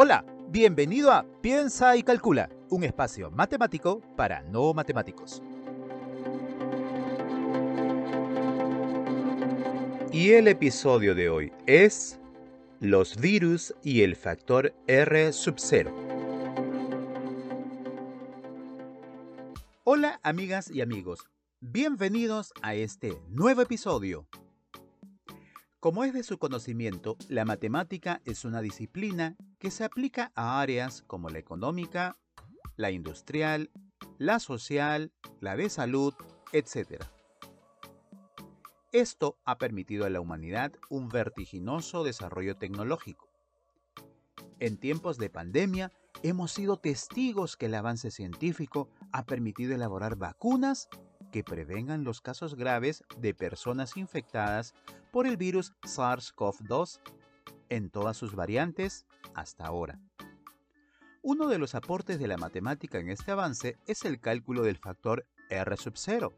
Hola, bienvenido a Piensa y Calcula, un espacio matemático para no matemáticos. Y el episodio de hoy es los virus y el factor R sub 0. Hola amigas y amigos, bienvenidos a este nuevo episodio. Como es de su conocimiento, la matemática es una disciplina que se aplica a áreas como la económica, la industrial, la social, la de salud, etc. Esto ha permitido a la humanidad un vertiginoso desarrollo tecnológico. En tiempos de pandemia, hemos sido testigos que el avance científico ha permitido elaborar vacunas que prevengan los casos graves de personas infectadas por el virus SARS-CoV-2 en todas sus variantes hasta ahora. Uno de los aportes de la matemática en este avance es el cálculo del factor R sub 0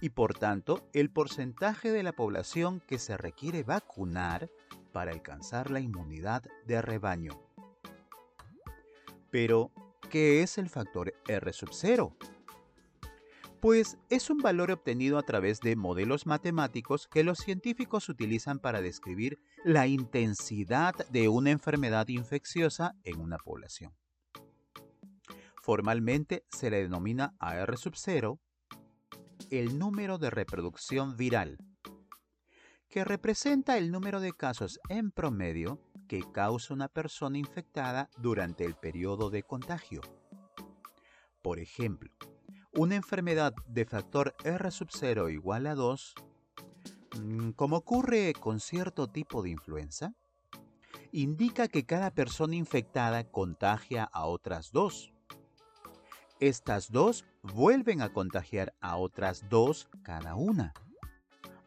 y por tanto el porcentaje de la población que se requiere vacunar para alcanzar la inmunidad de rebaño. Pero, ¿qué es el factor R sub 0? Pues es un valor obtenido a través de modelos matemáticos que los científicos utilizan para describir la intensidad de una enfermedad infecciosa en una población. Formalmente se le denomina AR sub 0 el número de reproducción viral, que representa el número de casos en promedio que causa una persona infectada durante el periodo de contagio. Por ejemplo, una enfermedad de factor R sub 0 igual a 2, mm, como ocurre con cierto tipo de influenza, indica que cada persona infectada contagia a otras dos. Estas dos vuelven a contagiar a otras dos cada una.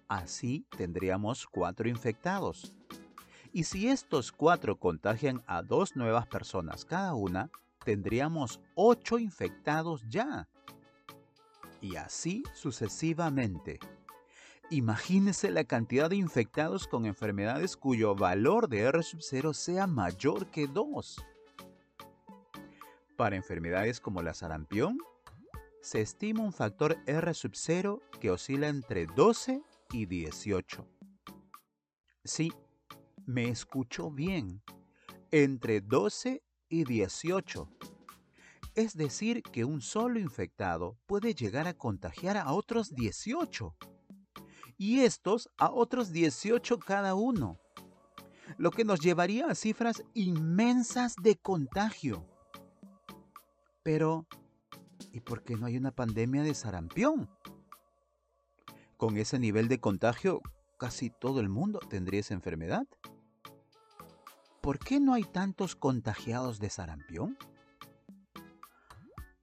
Así tendríamos cuatro infectados. Y si estos cuatro contagian a dos nuevas personas cada una, tendríamos ocho infectados ya y así sucesivamente. Imagínese la cantidad de infectados con enfermedades cuyo valor de R sub 0 sea mayor que 2. Para enfermedades como la sarampión, se estima un factor R sub 0 que oscila entre 12 y 18. Sí, me escuchó bien, entre 12 y 18 es decir, que un solo infectado puede llegar a contagiar a otros 18. Y estos a otros 18 cada uno. Lo que nos llevaría a cifras inmensas de contagio. Pero, ¿y por qué no hay una pandemia de sarampión? Con ese nivel de contagio, casi todo el mundo tendría esa enfermedad. ¿Por qué no hay tantos contagiados de sarampión?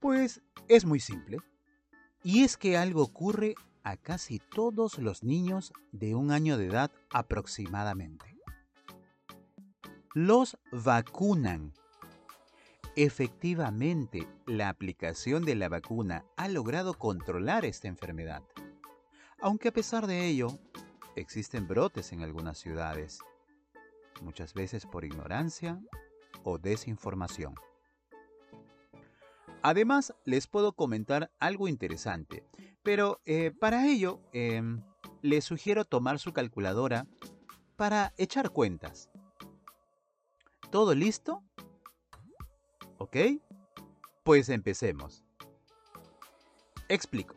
Pues es muy simple. Y es que algo ocurre a casi todos los niños de un año de edad aproximadamente. Los vacunan. Efectivamente, la aplicación de la vacuna ha logrado controlar esta enfermedad. Aunque a pesar de ello, existen brotes en algunas ciudades, muchas veces por ignorancia o desinformación. Además, les puedo comentar algo interesante, pero eh, para ello em, les sugiero tomar su calculadora para echar cuentas. ¿Todo listo? ¿Ok? Pues empecemos. Explico.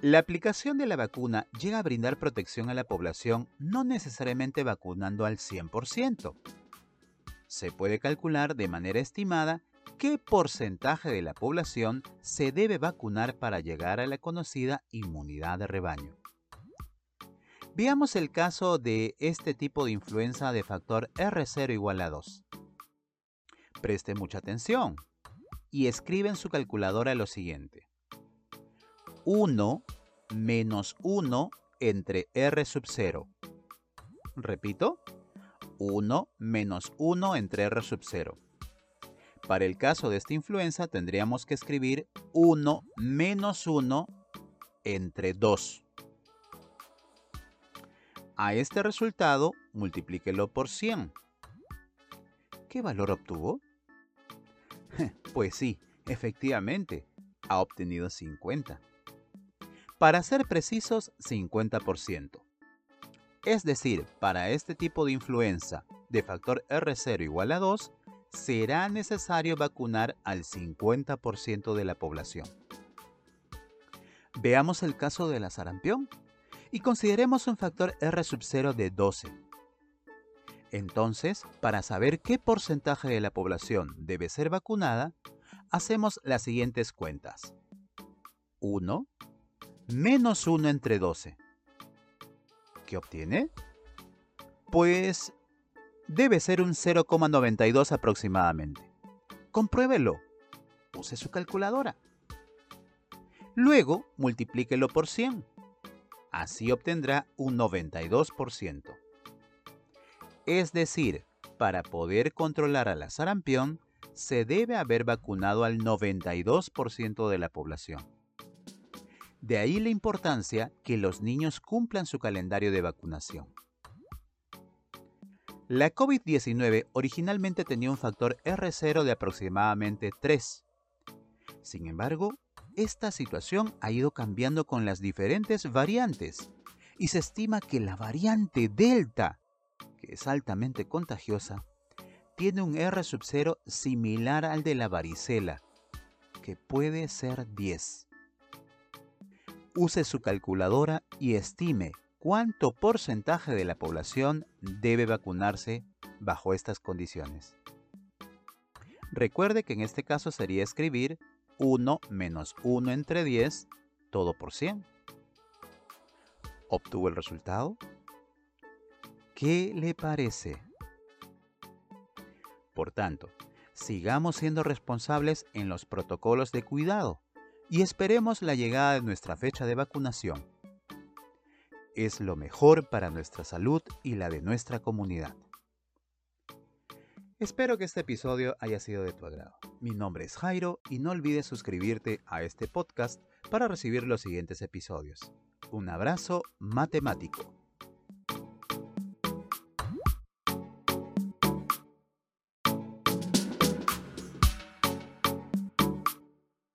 La aplicación de la vacuna llega a brindar protección a la población no necesariamente vacunando al 100%. Se puede calcular de manera estimada ¿Qué porcentaje de la población se debe vacunar para llegar a la conocida inmunidad de rebaño? Veamos el caso de este tipo de influenza de factor R0 igual a 2. Preste mucha atención y escribe en su calculadora lo siguiente. 1 menos 1 entre R sub 0. Repito, 1 menos 1 entre R sub 0. Para el caso de esta influenza tendríamos que escribir 1 menos 1 entre 2. A este resultado multiplíquelo por 100, ¿qué valor obtuvo? Pues sí, efectivamente, ha obtenido 50. Para ser precisos, 50%. Es decir, para este tipo de influenza de factor R0 igual a 2, será necesario vacunar al 50% de la población. Veamos el caso de la sarampión y consideremos un factor R sub 0 de 12. Entonces, para saber qué porcentaje de la población debe ser vacunada, hacemos las siguientes cuentas. 1 menos 1 entre 12. ¿Qué obtiene? Pues debe ser un 0,92 aproximadamente. Compruébelo. Use su calculadora. Luego, multiplíquelo por 100. Así obtendrá un 92%. Es decir, para poder controlar a la sarampión, se debe haber vacunado al 92% de la población. De ahí la importancia que los niños cumplan su calendario de vacunación. La COVID-19 originalmente tenía un factor R0 de aproximadamente 3. Sin embargo, esta situación ha ido cambiando con las diferentes variantes y se estima que la variante Delta, que es altamente contagiosa, tiene un R sub 0 similar al de la varicela, que puede ser 10 use su calculadora y estime cuánto porcentaje de la población debe vacunarse bajo estas condiciones. Recuerde que en este caso sería escribir 1 menos 1 entre 10, todo por 100. ¿Obtuvo el resultado? ¿Qué le parece? Por tanto, sigamos siendo responsables en los protocolos de cuidado y esperemos la llegada de nuestra fecha de vacunación. Es lo mejor para nuestra salud y la de nuestra comunidad. Espero que este episodio haya sido de tu agrado. Mi nombre es Jairo y no olvides suscribirte a este podcast para recibir los siguientes episodios. Un abrazo matemático.